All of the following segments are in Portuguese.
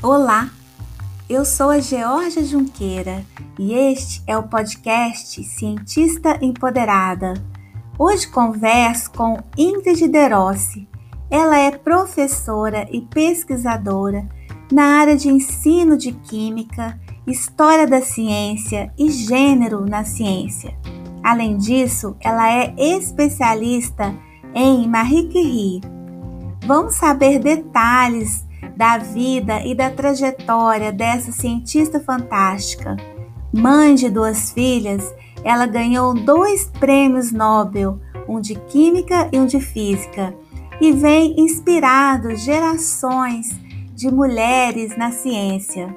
Olá, eu sou a Georgia Junqueira e este é o podcast Cientista Empoderada. Hoje converso com Ingrid Derossi. Ela é professora e pesquisadora na área de ensino de química, história da ciência e gênero na ciência. Além disso, ela é especialista em Marie Curie. Vamos saber detalhes da vida e da trajetória dessa cientista fantástica. Mãe de duas filhas, ela ganhou dois prêmios Nobel, um de Química e um de Física, e vem inspirando gerações de mulheres na ciência.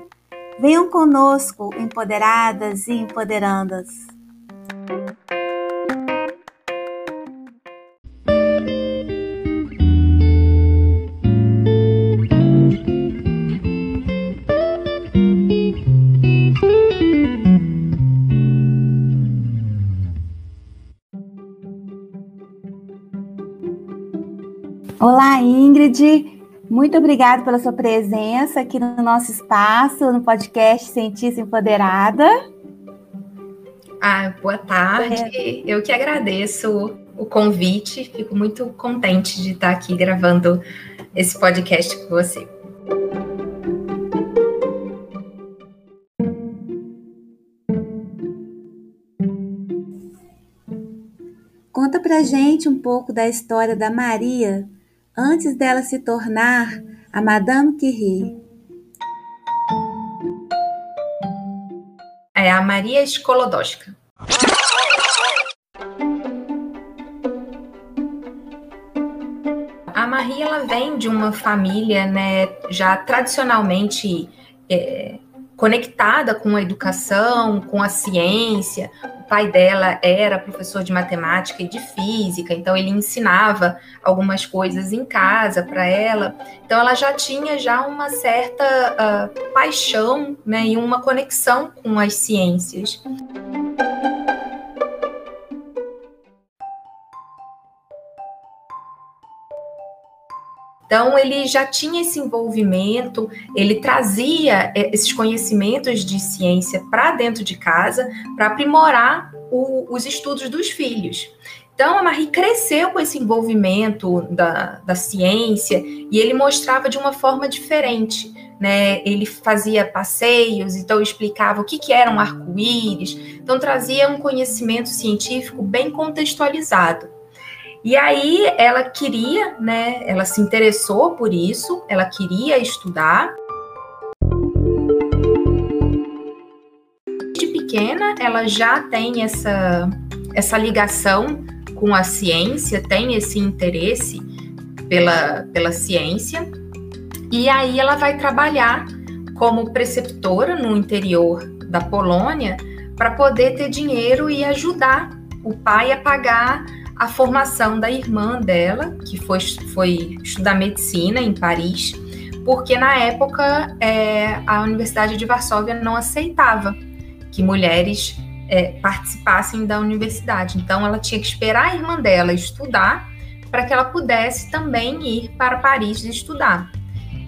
Venham conosco, empoderadas e empoderandas. Olá, Ingrid. Muito obrigada pela sua presença aqui no nosso espaço, no podcast Cientista Empoderada. Ah, boa tarde. É. Eu que agradeço o convite. Fico muito contente de estar aqui gravando esse podcast com você. Conta pra gente um pouco da história da Maria antes dela se tornar a Madame Curie. É a Maria Skolodowska. A Marie ela vem de uma família, né, já tradicionalmente é, conectada com a educação, com a ciência. Pai dela era professor de matemática e de física, então ele ensinava algumas coisas em casa para ela. Então ela já tinha já uma certa uh, paixão, né, e uma conexão com as ciências. Então, ele já tinha esse envolvimento, ele trazia eh, esses conhecimentos de ciência para dentro de casa, para aprimorar o, os estudos dos filhos. Então, a Marie cresceu com esse envolvimento da, da ciência e ele mostrava de uma forma diferente. Né? Ele fazia passeios, então explicava o que, que era um arco-íris, então trazia um conhecimento científico bem contextualizado. E aí ela queria, né? Ela se interessou por isso, ela queria estudar. De pequena, ela já tem essa, essa ligação com a ciência, tem esse interesse pela, pela ciência. E aí ela vai trabalhar como preceptora no interior da Polônia para poder ter dinheiro e ajudar o pai a pagar a formação da irmã dela, que foi, foi estudar medicina em Paris, porque na época é, a Universidade de Varsóvia não aceitava que mulheres é, participassem da universidade. Então ela tinha que esperar a irmã dela estudar para que ela pudesse também ir para Paris estudar.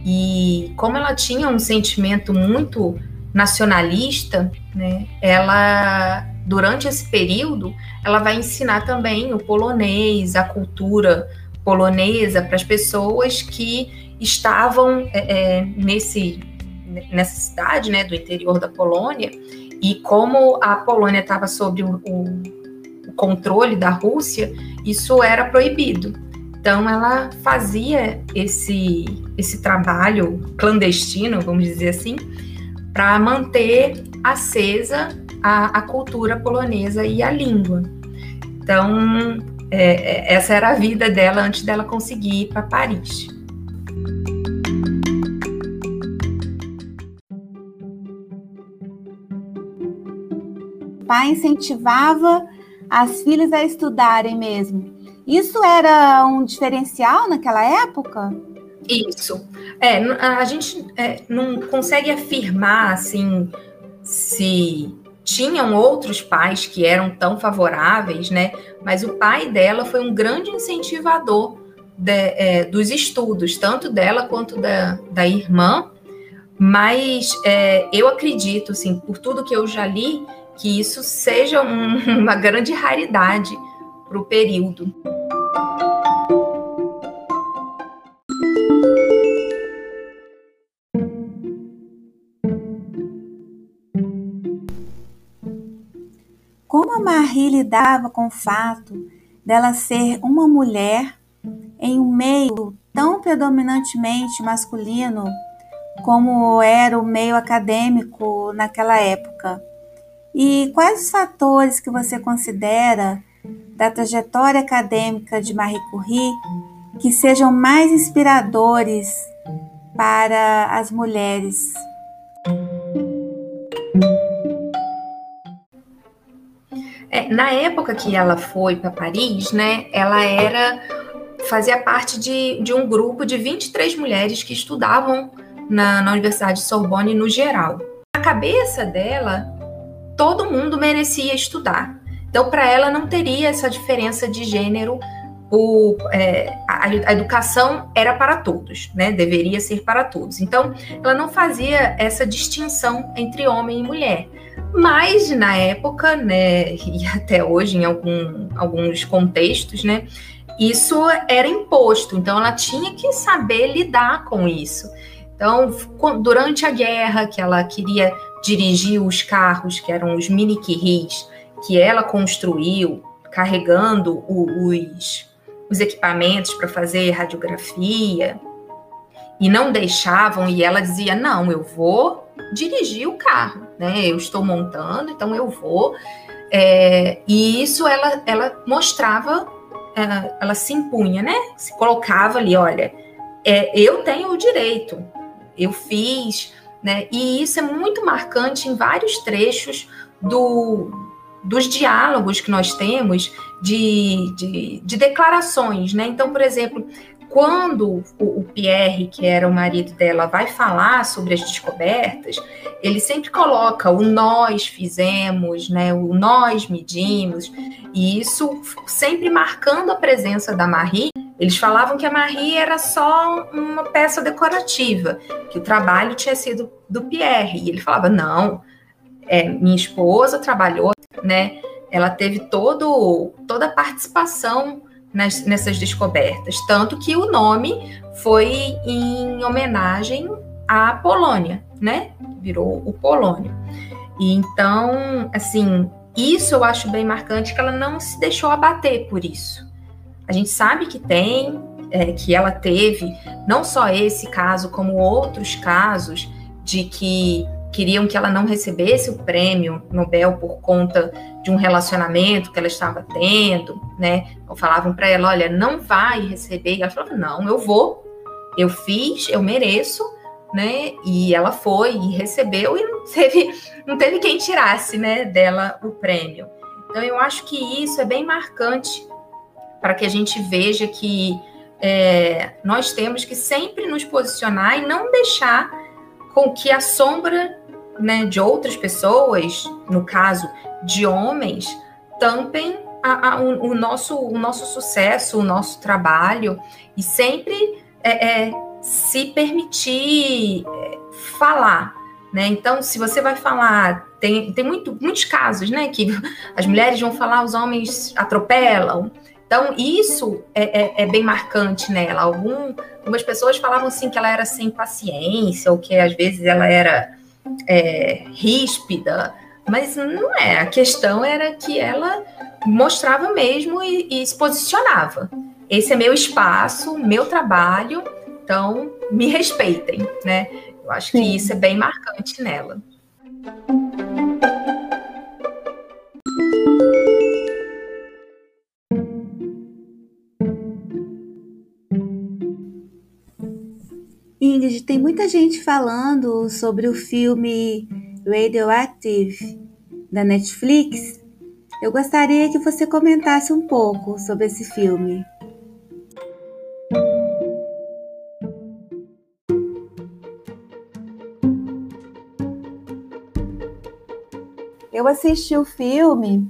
E como ela tinha um sentimento muito nacionalista, né, ela durante esse período, ela vai ensinar também o polonês, a cultura polonesa para as pessoas que estavam é, é, nesse, nessa cidade, né, do interior da Polônia, e como a Polônia estava sob o, o, controle da Rússia, isso era proibido. Então ela fazia esse esse trabalho clandestino, vamos dizer assim, para manter acesa a, a cultura polonesa e a língua. Então, é, é, essa era a vida dela antes dela conseguir ir para Paris. O pai incentivava as filhas a estudarem mesmo. Isso era um diferencial naquela época? Isso. É, a gente é, não consegue afirmar assim se tinham outros pais que eram tão favoráveis, né? Mas o pai dela foi um grande incentivador de, é, dos estudos, tanto dela quanto da, da irmã. Mas é, eu acredito, assim, por tudo que eu já li, que isso seja um, uma grande raridade para o período. Marie lidava com o fato dela ser uma mulher em um meio tão predominantemente masculino como era o meio acadêmico naquela época? E quais os fatores que você considera da trajetória acadêmica de Marie Curie que sejam mais inspiradores para as mulheres? É, na época que ela foi para Paris, né, ela era fazia parte de, de um grupo de 23 mulheres que estudavam na, na Universidade de Sorbonne no geral. A cabeça dela, todo mundo merecia estudar. Então, para ela, não teria essa diferença de gênero. O, é, a, a, educação era para todos, né? Deveria ser para todos. Então, ela não fazia essa distinção entre homem e mulher. Mas na época, né, e até hoje em algum, alguns contextos, né, isso era imposto. Então, ela tinha que saber lidar com isso. Então, durante a guerra, que ela queria dirigir os carros, que eram os mini Curies, que ela construiu, carregando os, os equipamentos para fazer radiografia, e não deixavam, e ela dizia: Não, eu vou dirigir o carro, né? Eu estou montando, então eu vou. É, e isso ela, ela mostrava, ela, é, ela se impunha, né? Se colocava ali: olha, é, eu tenho o direito, eu fiz, né? E isso é muito marcante em vários trechos do, dos diálogos que nós temos de, de, de declarações, né? Então, por exemplo, quando o, o, Pierre, que era o marido dela, vai falar sobre as descobertas, ele sempre coloca o nós fizemos, né? O nós medimos, e isso sempre marcando a presença da Marie eles falavam que a Marie era só uma peça decorativa, que o trabalho tinha sido do Pierre. E ele falava: não, é, minha esposa trabalhou, né? Ela teve todo, toda a participação nas, nessas descobertas. Tanto que o nome foi em homenagem à Polônia, né? Virou o Polônio. E então, assim, isso eu acho bem marcante que ela não se deixou abater por isso. A gente sabe que tem, é, que ela teve não só esse caso, como outros casos de que queriam que ela não recebesse o prêmio Nobel por conta de um relacionamento que ela estava tendo, né? Ou falavam para ela, olha, não vai receber. E ela falava, não, eu vou, eu fiz, eu mereço, né? E ela foi e recebeu e não teve, não teve quem tirasse, né, dela o prêmio. Então eu acho que isso é bem marcante para que a gente veja que é, nós temos que sempre nos posicionar e não deixar com que a sombra né, de outras pessoas, no caso de homens, tampem a, a, o, o, nosso, o nosso sucesso, o nosso trabalho, e sempre é, é, se permitir é, falar. Né? Então, se você vai falar, tem, tem muito, muitos casos né, que as mulheres vão falar, os homens atropelam. Então, isso é, é, é bem marcante nela. Algum, algumas pessoas falavam assim que ela era sem paciência, ou que às vezes ela era é, ríspida, mas não é. A questão era que ela mostrava mesmo e, e se posicionava. Esse é meu espaço, meu trabalho, então me respeitem, né? Eu acho Sim. que isso é bem marcante nela. Tem muita gente falando sobre o filme Radioactive da Netflix. Eu gostaria que você comentasse um pouco sobre esse filme. Eu assisti o filme,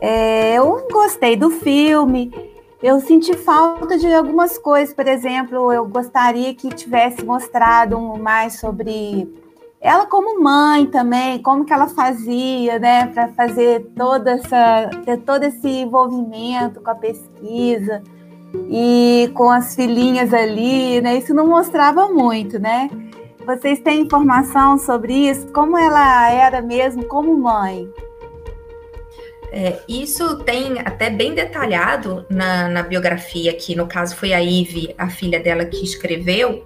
é, eu gostei do filme, eu senti falta de algumas coisas, por exemplo, eu gostaria que tivesse mostrado mais sobre ela como mãe também, como que ela fazia, né, para fazer toda essa, ter todo esse envolvimento com a pesquisa e com as filhinhas ali, né? Isso não mostrava muito, né? Vocês têm informação sobre isso? Como ela era mesmo como mãe? É, isso tem até bem detalhado na, na biografia, que no caso foi a Ive, a filha dela, que escreveu,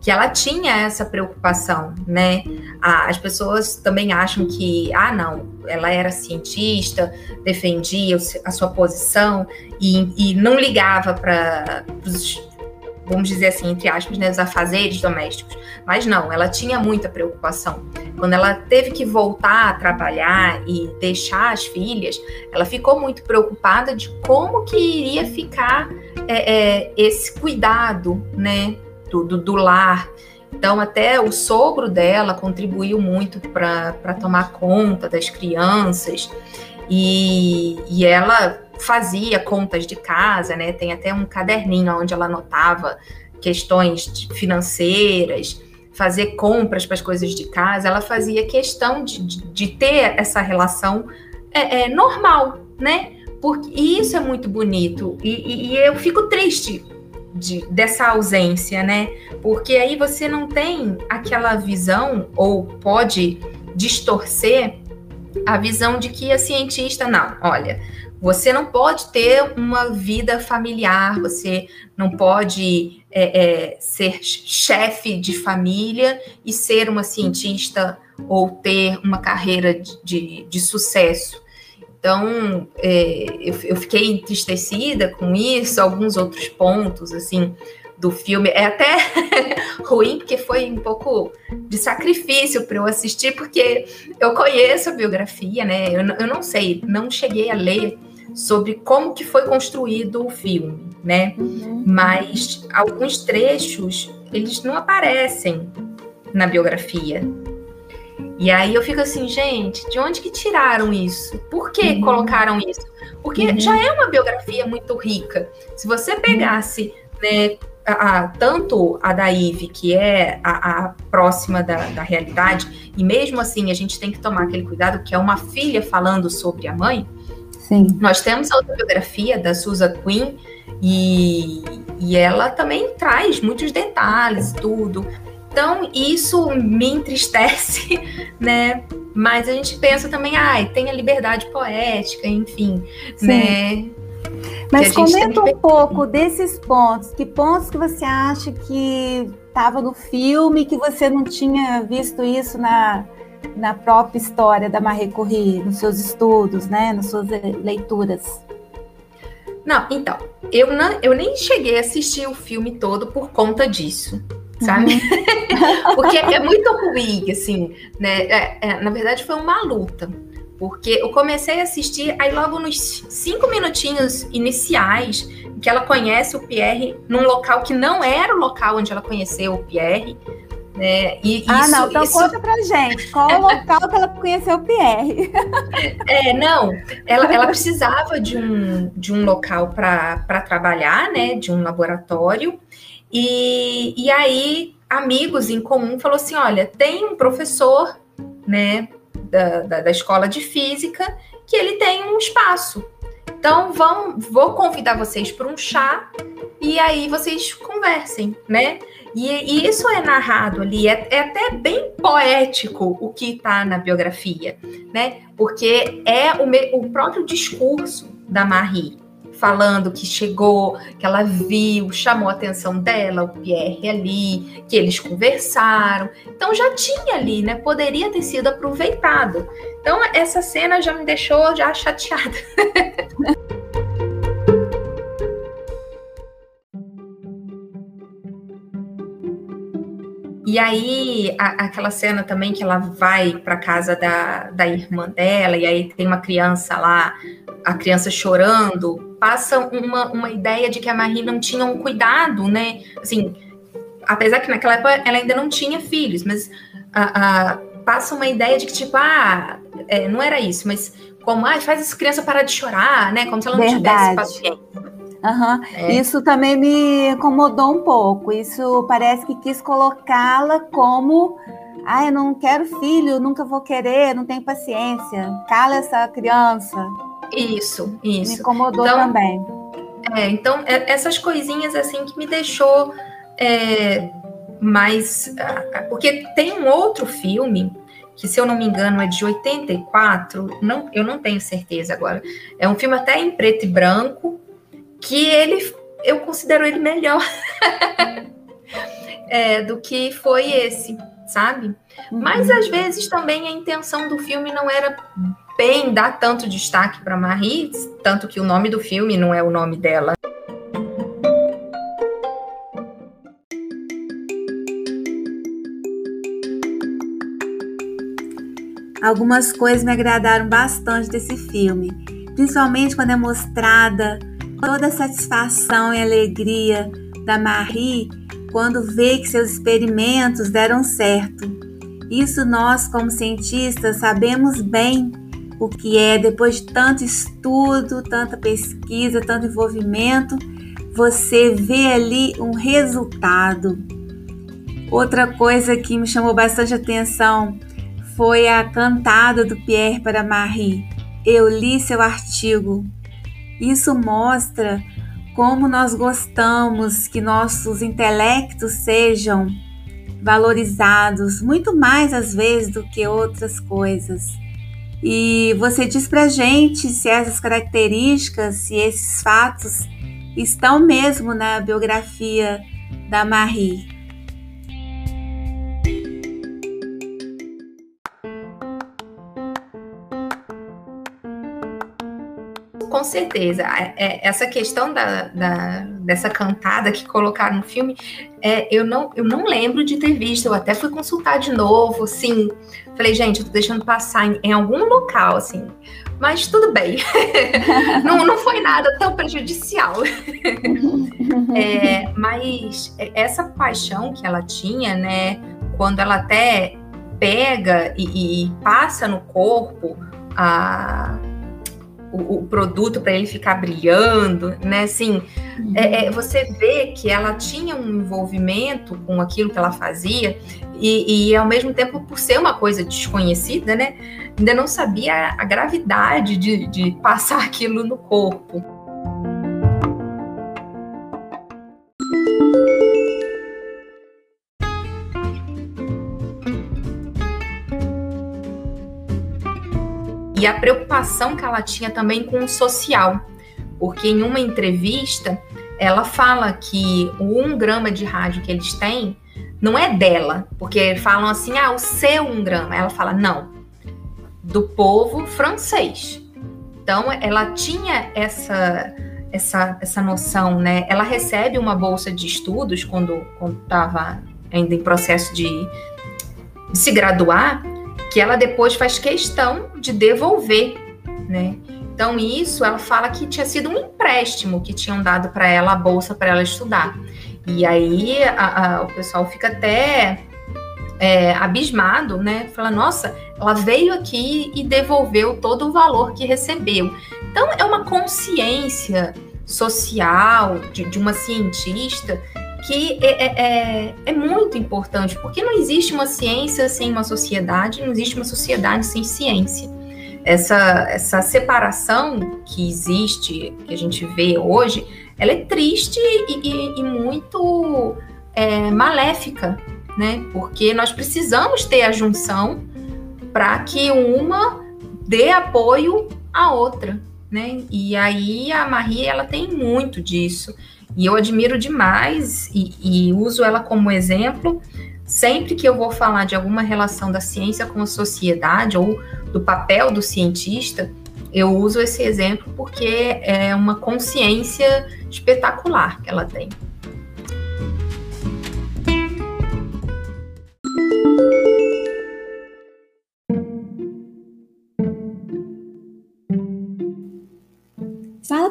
que ela tinha essa preocupação, né? as pessoas também acham que, ah, não, ela era cientista, defendia a sua posição e, e não ligava para os, vamos dizer assim, entre aspas, né, os afazeres domésticos. Mas não, ela tinha muita preocupação. Quando ela teve que voltar a trabalhar e deixar as filhas, ela ficou muito preocupada de como que iria ficar é, é, esse cuidado, né? do, do, do lar. Então, até o sogro dela contribuiu muito para tomar conta das crianças. E, e ela fazia contas de casa, né? Tem até um caderninho onde ela anotava questões financeiras, fazer compras para as coisas de casa. Ela fazia questão de, de, de ter essa relação é, é, normal, né? Porque isso é muito bonito. E, e, e eu fico triste de, dessa ausência, né? Porque aí você não tem aquela visão, ou pode distorcer a visão de que a cientista, não, olha, você não pode ter uma vida familiar, você não pode é, é, ser chefe de família e ser uma cientista ou ter uma carreira de, de, de sucesso. Então, é, eu, eu, fiquei entristecida com isso, alguns outros pontos, assim, do filme. É até ruim, porque foi um pouco de sacrifício para eu assistir, porque eu conheço a biografia, né? Eu, eu não sei, não cheguei a ler sobre como que foi construído o filme, né? Uhum. Mas alguns trechos, eles não aparecem na biografia, e aí eu fico assim, gente, de onde que tiraram isso? Por que uhum. colocaram isso? Porque uhum. já é uma biografia muito rica. Se você pegasse, né, a, a, tanto a da Ive, que é a, a próxima da, da, realidade, e mesmo assim a gente tem que tomar aquele cuidado, que é uma filha falando sobre a mãe. Sim. Nós temos a autobiografia da Susan Quinn, e, e ela também traz muitos detalhes, tudo. Então, isso me entristece, né? Mas a gente pensa também, ai, tem a liberdade poética, enfim, Sim. né? Mas comenta um pouco desses pontos. Que pontos que você acha que estava no filme, que você não tinha visto isso na, na própria história da Marie Curie, nos seus estudos, né? Nas suas leituras? Não, então, eu, não, eu nem cheguei a assistir o filme todo por conta disso sabe? Uhum. porque é muito ruim, assim, né? É, é, na verdade, foi uma luta. Porque eu comecei a assistir, aí logo nos cinco minutinhos iniciais, que ela conhece o Pierre num local que não era o local onde ela conheceu o Pierre. Né? E ah, isso, não, então isso... conta pra gente. Qual o local que ela conheceu o Pierre? É, não, ela, ela precisava de um, de um local para trabalhar, né? De um laboratório. E, e aí, amigos em comum falou assim: olha, tem um professor, né, da, da, da escola de física, que ele tem um espaço. Então, vão, vou convidar vocês para um chá e aí vocês conversem, né? E, e isso é narrado ali, é, é até bem poético o que está na biografia, né? Porque é o, me, o próprio discurso da Marie falando que chegou, que ela viu, chamou a atenção dela, o Pierre ali, que eles conversaram. Então já tinha ali, né? Poderia ter sido aproveitado. Então essa cena já me deixou já chateada. E aí, a, aquela cena também que ela vai para casa da, da irmã dela, e aí tem uma criança lá, a criança chorando, passa uma, uma ideia de que a Marie não tinha um cuidado, né? Assim, apesar que naquela época ela ainda não tinha filhos, mas a, a, passa uma ideia de que, tipo, ah, é, não era isso, mas como, ah, faz essa criança parar de chorar, né? Como se ela não Verdade. tivesse paciência. Uhum. É. Isso também me incomodou um pouco. Isso parece que quis colocá-la como Ah, eu não quero filho, nunca vou querer, não tenho paciência. Cala essa criança. Isso, isso. Me incomodou então, também. É, então, é, essas coisinhas assim que me deixou é, mais. Porque tem um outro filme, que se eu não me engano é de 84, não, eu não tenho certeza agora. É um filme até em preto e branco, que ele eu considero ele melhor é, do que foi esse, sabe? Uhum. Mas às vezes também a intenção do filme não era bem dar tanto destaque para Marie, tanto que o nome do filme não é o nome dela. Algumas coisas me agradaram bastante desse filme, principalmente quando é mostrada toda a satisfação e alegria da Marie quando vê que seus experimentos deram certo. Isso nós, como cientistas, sabemos bem o que é depois de tanto estudo, tanta pesquisa, tanto envolvimento, você vê ali um resultado. Outra coisa que me chamou bastante atenção foi a cantada do Pierre para Marie. Eu li seu artigo. Isso mostra como nós gostamos que nossos intelectos sejam valorizados, muito mais às vezes do que outras coisas. E você diz pra gente se essas características, se esses fatos estão mesmo na biografia da Marie. Com certeza. É, é, essa questão da, da, dessa cantada que colocaram no filme, é, eu, não, eu não lembro de ter visto. Eu até fui consultar de novo, assim. Falei, gente, eu tô deixando passar em, em algum local, assim. Mas tudo bem. não, não foi nada tão prejudicial. é, mas essa paixão que ela tinha, né? Quando ela até pega e, e passa no corpo a o, o produto para ele ficar brilhando, né? Assim, é, é, você vê que ela tinha um envolvimento com aquilo que ela fazia e, e, ao mesmo tempo, por ser uma coisa desconhecida, né? Ainda não sabia a gravidade de, de passar aquilo no corpo. E a preocupação que ela tinha também com o social, porque em uma entrevista ela fala que o um grama de rádio que eles têm não é dela, porque falam assim, ah, o seu um grama. Ela fala, não, do povo francês. Então ela tinha essa essa, essa noção, né? Ela recebe uma bolsa de estudos quando estava ainda em processo de, de se graduar que ela depois faz questão de devolver, né? Então isso ela fala que tinha sido um empréstimo que tinham dado para ela a bolsa para ela estudar. E aí a, a, o pessoal fica até é, abismado, né? Fala, nossa, ela veio aqui e devolveu todo o valor que recebeu. Então é uma consciência social de, de uma cientista que é, é, é, é, muito importante, porque não existe uma ciência sem uma sociedade, não existe uma sociedade sem ciência. Essa, essa separação que existe, que a gente vê hoje, ela é triste e, e, e muito é, maléfica, né? Porque nós precisamos ter a junção para que uma dê apoio à outra, né? E aí a Maria ela tem muito disso. E eu admiro demais e, e, uso ela como exemplo sempre que eu vou falar de alguma relação da ciência com a sociedade ou do papel do cientista. Eu uso esse exemplo porque é uma consciência espetacular que ela tem.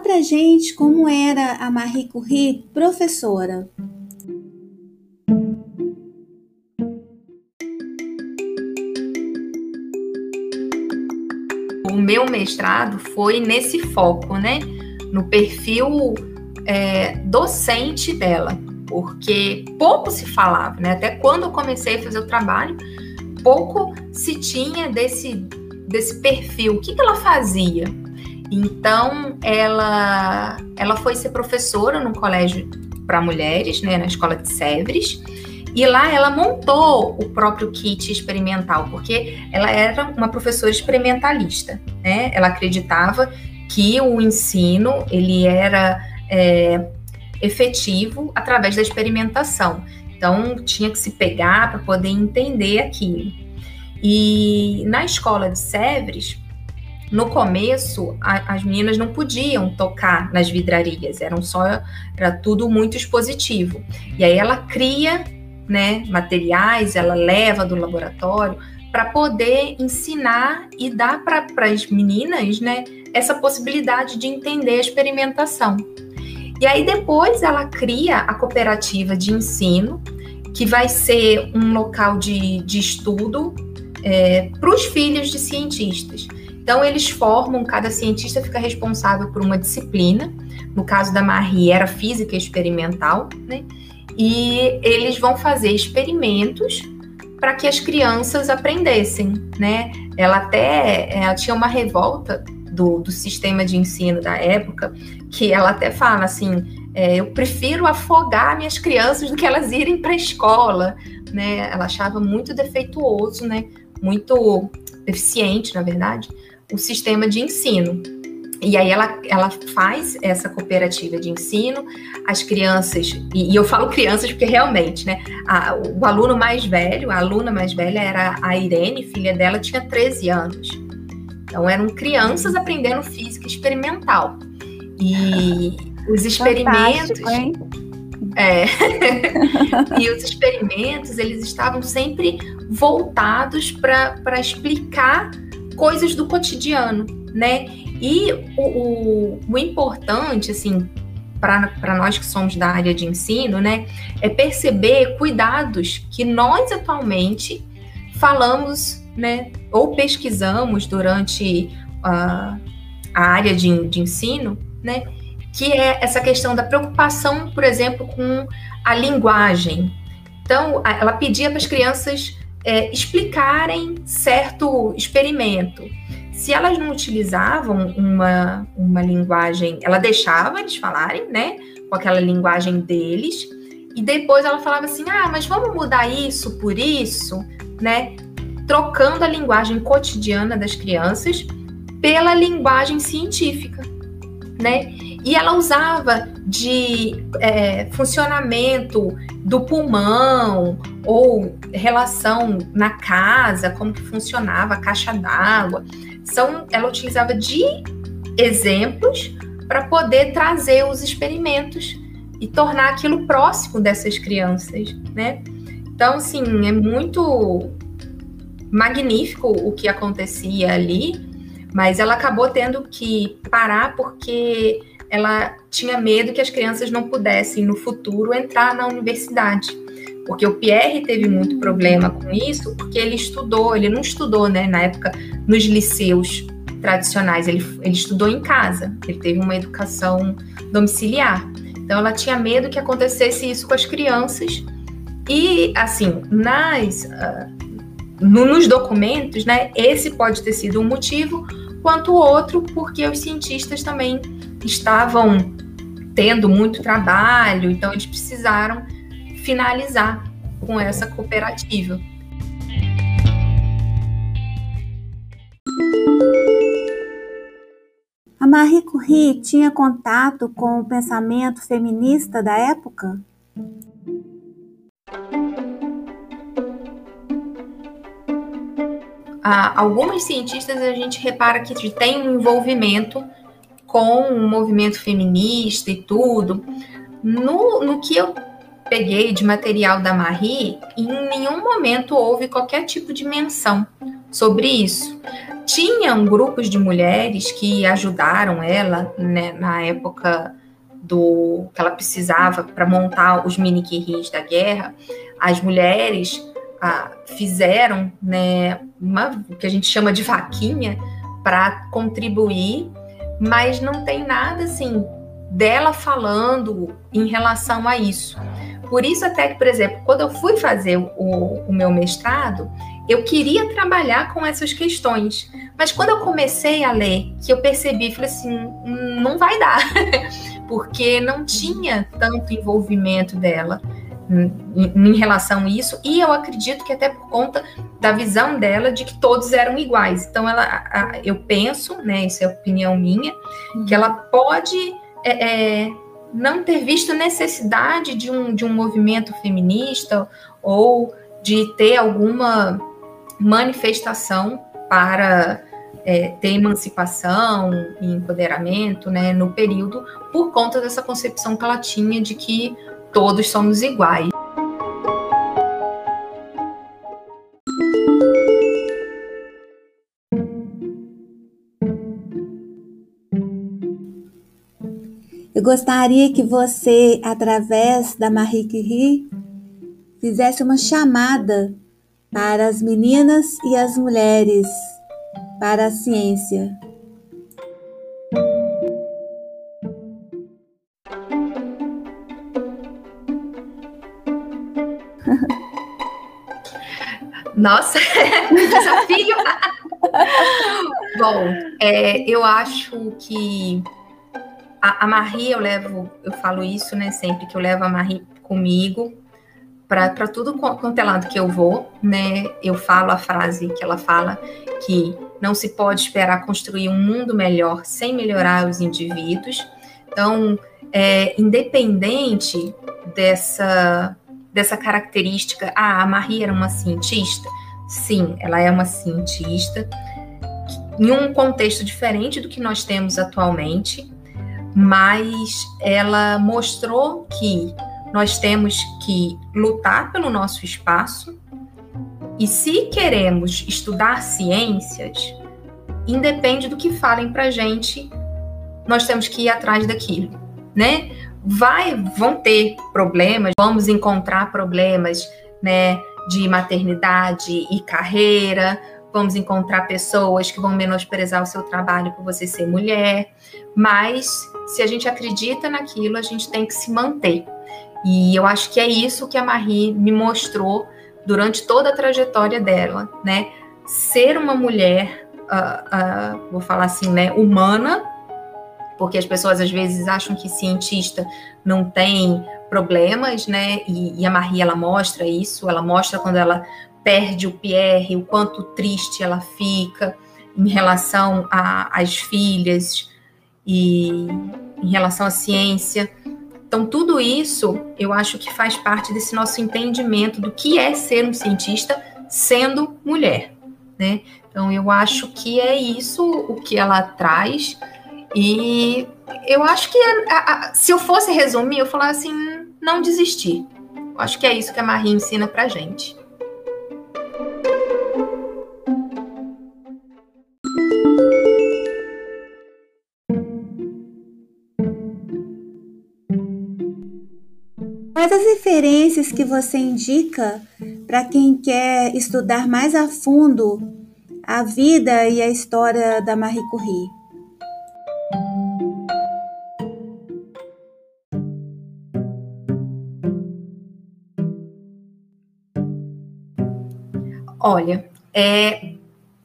Pra gente como era a Marie Curie professora. O meu mestrado foi nesse foco, né? No perfil é, docente dela, porque pouco se falava, né? Até quando eu comecei a fazer o trabalho, pouco se tinha desse, desse perfil. O que, que ela fazia? Então, ela, ela foi ser professora no colégio para mulheres, né, na escola de Sèvres, e lá ela montou o próprio kit experimental, porque ela era uma professora experimentalista, né? Ela acreditava que o ensino ele era é, efetivo através da experimentação. Então tinha que se pegar para poder entender aquilo. E na escola de Sèvres, no começo, a, as meninas não podiam tocar nas vidrarias, eram só era tudo muito expositivo. E aí ela cria né, materiais, ela leva do laboratório para poder ensinar e dar para as meninas né, essa possibilidade de entender a experimentação. E aí depois ela cria a cooperativa de ensino, que vai ser um local de, de estudo é, para os filhos de cientistas. Então eles formam, cada cientista fica responsável por uma disciplina. No caso da Marie era física experimental, né? e eles vão fazer experimentos para que as crianças aprendessem, né? Ela até ela tinha uma revolta do, do sistema de ensino da época que ela até fala assim, é, eu prefiro afogar minhas crianças do que elas irem para a escola, né? Ela achava muito defeituoso, né? Muito deficiente, na verdade, o sistema de ensino. E aí ela, ela faz essa cooperativa de ensino, as crianças, e, e eu falo crianças porque realmente, né? A, o aluno mais velho, a aluna mais velha era a Irene, filha dela, tinha 13 anos. Então eram crianças aprendendo física experimental. E os experimentos. É. e os experimentos, eles estavam sempre voltados para explicar coisas do cotidiano, né? E o, o, o importante, assim, para nós que somos da área de ensino, né, é perceber cuidados que nós atualmente falamos, né, ou pesquisamos durante uh, a área de, de ensino, né, que é essa questão da preocupação, por exemplo, com a linguagem. Então, ela pedia para as crianças é, explicarem certo experimento. Se elas não utilizavam uma, uma linguagem, ela deixava eles falarem, né, com aquela linguagem deles, e depois ela falava assim: ah, mas vamos mudar isso por isso, né? Trocando a linguagem cotidiana das crianças pela linguagem científica, né? E ela usava de é, funcionamento do pulmão ou relação na casa, como que funcionava a caixa d'água são, ela utilizava de exemplos para poder trazer os experimentos e tornar aquilo próximo dessas crianças, né? Então, assim, é muito magnífico o que acontecia ali, mas ela acabou tendo que parar porque ela tinha medo que as crianças não pudessem no futuro entrar na universidade. Porque o Pierre teve muito problema com isso, porque ele estudou, ele não estudou, né, na época, nos liceus tradicionais, ele, ele estudou em casa, ele teve uma educação domiciliar. Então ela tinha medo que acontecesse isso com as crianças. E, assim, nas, uh, no, nos documentos, né, esse pode ter sido um motivo, quanto o outro, porque os cientistas também estavam tendo muito trabalho, então eles precisaram finalizar com essa cooperativa. A Marie Curie tinha contato com o pensamento feminista da época? Ah, algumas cientistas a gente repara que tem um envolvimento com o movimento feminista e tudo. No, no que eu peguei de material da Marie, em nenhum momento houve qualquer tipo de menção sobre isso. Tinham grupos de mulheres que ajudaram ela né, na época do que ela precisava para montar os mini quirris da guerra. As mulheres ah, fizeram né, uma o que a gente chama de vaquinha para contribuir, mas não tem nada assim dela falando em relação a isso. Por isso, até que, por exemplo, quando eu fui fazer o, o meu mestrado, eu queria trabalhar com essas questões. Mas quando eu comecei a ler, que eu percebi, falei assim, hum, não vai dar, porque não tinha tanto envolvimento dela em relação a isso, e eu acredito que até por conta da visão dela de que todos eram iguais. Então, ela, eu penso, né, isso é opinião minha, uhum. que ela pode é, é, não ter visto necessidade de um, de um movimento feminista ou de ter alguma manifestação para é, ter emancipação e empoderamento né, no período, por conta dessa concepção que ela tinha de que todos somos iguais. Eu gostaria que você, através da Marie Curie, fizesse uma chamada para as meninas e as mulheres para a ciência. Nossa, desafio! Bom, é, eu acho que a, a Marie, eu levo, eu falo isso, né, sempre que eu levo a Marie comigo para tudo quanto é lado que eu vou, né, eu falo a frase que ela fala, que não se pode esperar construir um mundo melhor sem melhorar os indivíduos. Então, é, independente dessa dessa característica, ah, a Marie era uma cientista. Sim, ela é uma cientista em um contexto diferente do que nós temos atualmente, mas ela mostrou que nós temos que lutar pelo nosso espaço e se queremos estudar ciências, independe do que falem para gente, nós temos que ir atrás daquilo, né? Vai, vão ter problemas, vamos encontrar problemas, né, de maternidade e carreira, vamos encontrar pessoas que vão menosprezar o seu trabalho por você ser mulher, mas se a gente acredita naquilo, a gente tem que se manter. E eu acho que é isso que a Marie me mostrou durante toda a trajetória dela, né? Ser uma mulher, uh, uh, vou falar assim, né, humana, porque as pessoas às vezes acham que cientista não tem problemas, né? E, e, a Marie ela mostra isso, ela mostra quando ela perde o Pierre, o quanto triste ela fica em relação às filhas e em relação à ciência. Então, tudo isso eu acho que faz parte desse nosso entendimento do que é ser um cientista sendo mulher, né? Então, eu acho que é isso o que ela traz e eu acho que a, a, se eu fosse resumir, eu falar assim, não desistir. Eu acho que é isso que a Marie ensina pra gente. Quais as referências que você indica para quem quer estudar mais a fundo a vida e a história da Marie Curie? Olha, é,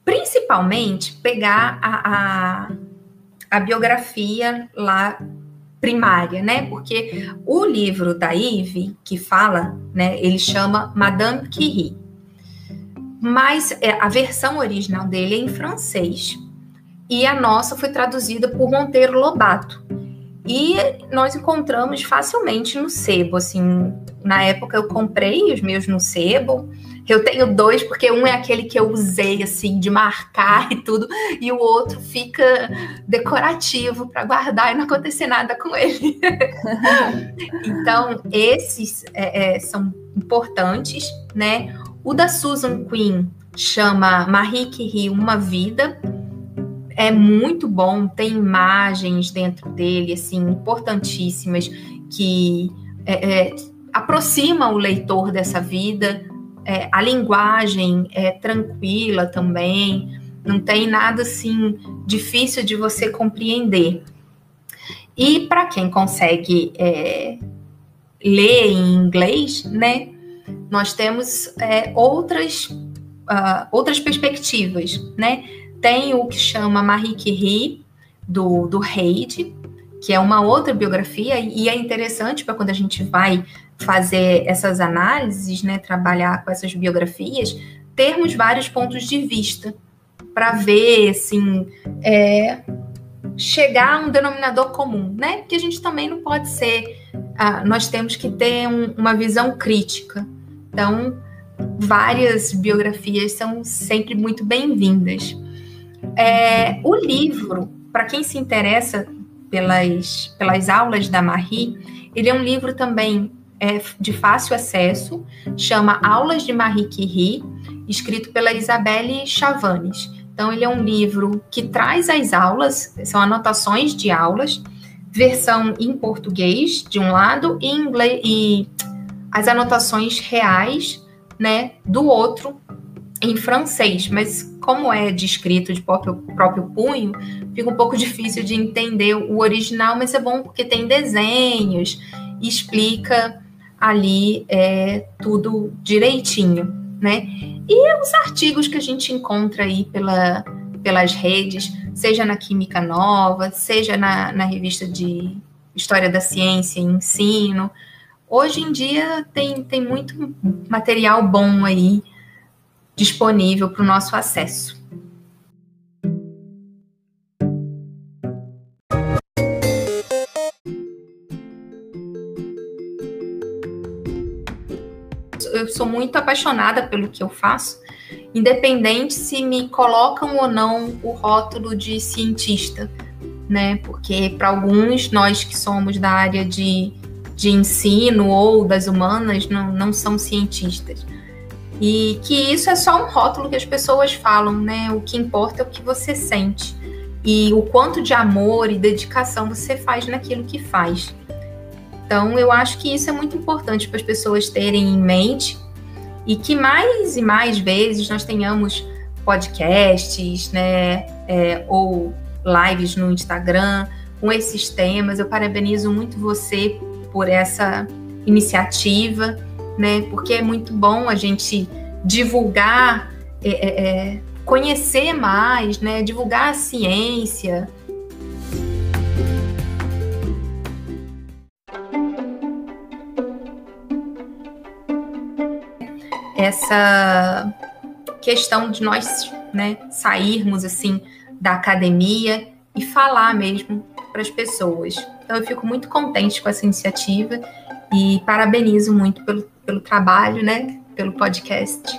principalmente pegar a, a, a biografia lá primária, né? Porque o livro da Ive, que fala, né, ele chama Madame Curie. Mas é, a versão original dele é em francês. E a nossa foi traduzida por Monteiro Lobato. E nós encontramos facilmente no sebo, assim, na época eu comprei os meus no sebo, eu tenho dois, porque um é aquele que eu usei, assim, de marcar e tudo, e o outro fica decorativo para guardar e não acontecer nada com ele. então, esses é, é, são importantes, né? O da Susan Quinn chama Marie Curie Uma Vida. É muito bom, tem imagens dentro dele, assim, importantíssimas, que é, é aproximam o leitor dessa vida, é, a linguagem é tranquila também, não tem nada assim difícil de você compreender. E para quem consegue é, ler em inglês, né, nós temos é, outras uh, outras perspectivas, né? Tem o que chama Marie Curie, do, do Reid, que é uma outra biografia, e é interessante para quando a gente vai fazer essas análises, né, trabalhar com essas biografias, termos vários pontos de vista para ver, assim, é, chegar a um denominador comum, né? Porque a gente também não pode ser, ah, nós temos que ter um, uma visão crítica. Então, várias biografias são sempre muito bem-vindas. É, o livro, para quem se interessa pelas, pelas aulas da Marie, ele é um livro também é, de fácil acesso, chama Aulas de Marie Curie, escrito pela Isabelle Chavanes. Então, ele é um livro que traz as aulas, são anotações de aulas, versão em português, de um lado, e, inglês, e as anotações reais, né, do outro, em francês. Mas, como é descrito de próprio, próprio punho, fica um pouco difícil de entender o original, mas é bom porque tem desenhos, explica ali é, tudo direitinho, né? E os artigos que a gente encontra aí pela, pelas redes, seja na Química Nova, seja na, na revista de História da Ciência e Ensino. Hoje em dia tem, tem muito material bom aí disponível para o nosso acesso. Eu sou muito apaixonada pelo que eu faço, independente se me colocam ou não o rótulo de cientista, né? Porque para alguns, nós que somos da área de, de ensino ou das humanas, não, não são cientistas. E que isso é só um rótulo que as pessoas falam, né? O que importa é o que você sente. E o quanto de amor e dedicação você faz naquilo que faz. Então, eu acho que isso é muito importante para as pessoas terem em mente e que mais e mais vezes nós tenhamos podcasts, né, é, ou lives no Instagram com esses temas. Eu parabenizo muito você por essa iniciativa, né, porque é muito bom a gente divulgar, é, é, é conhecer mais, né, divulgar a ciência, essa questão de nós né, sairmos assim da academia e falar mesmo para as pessoas. Então eu fico muito contente com essa iniciativa e parabenizo muito pelo, pelo trabalho, né, pelo podcast.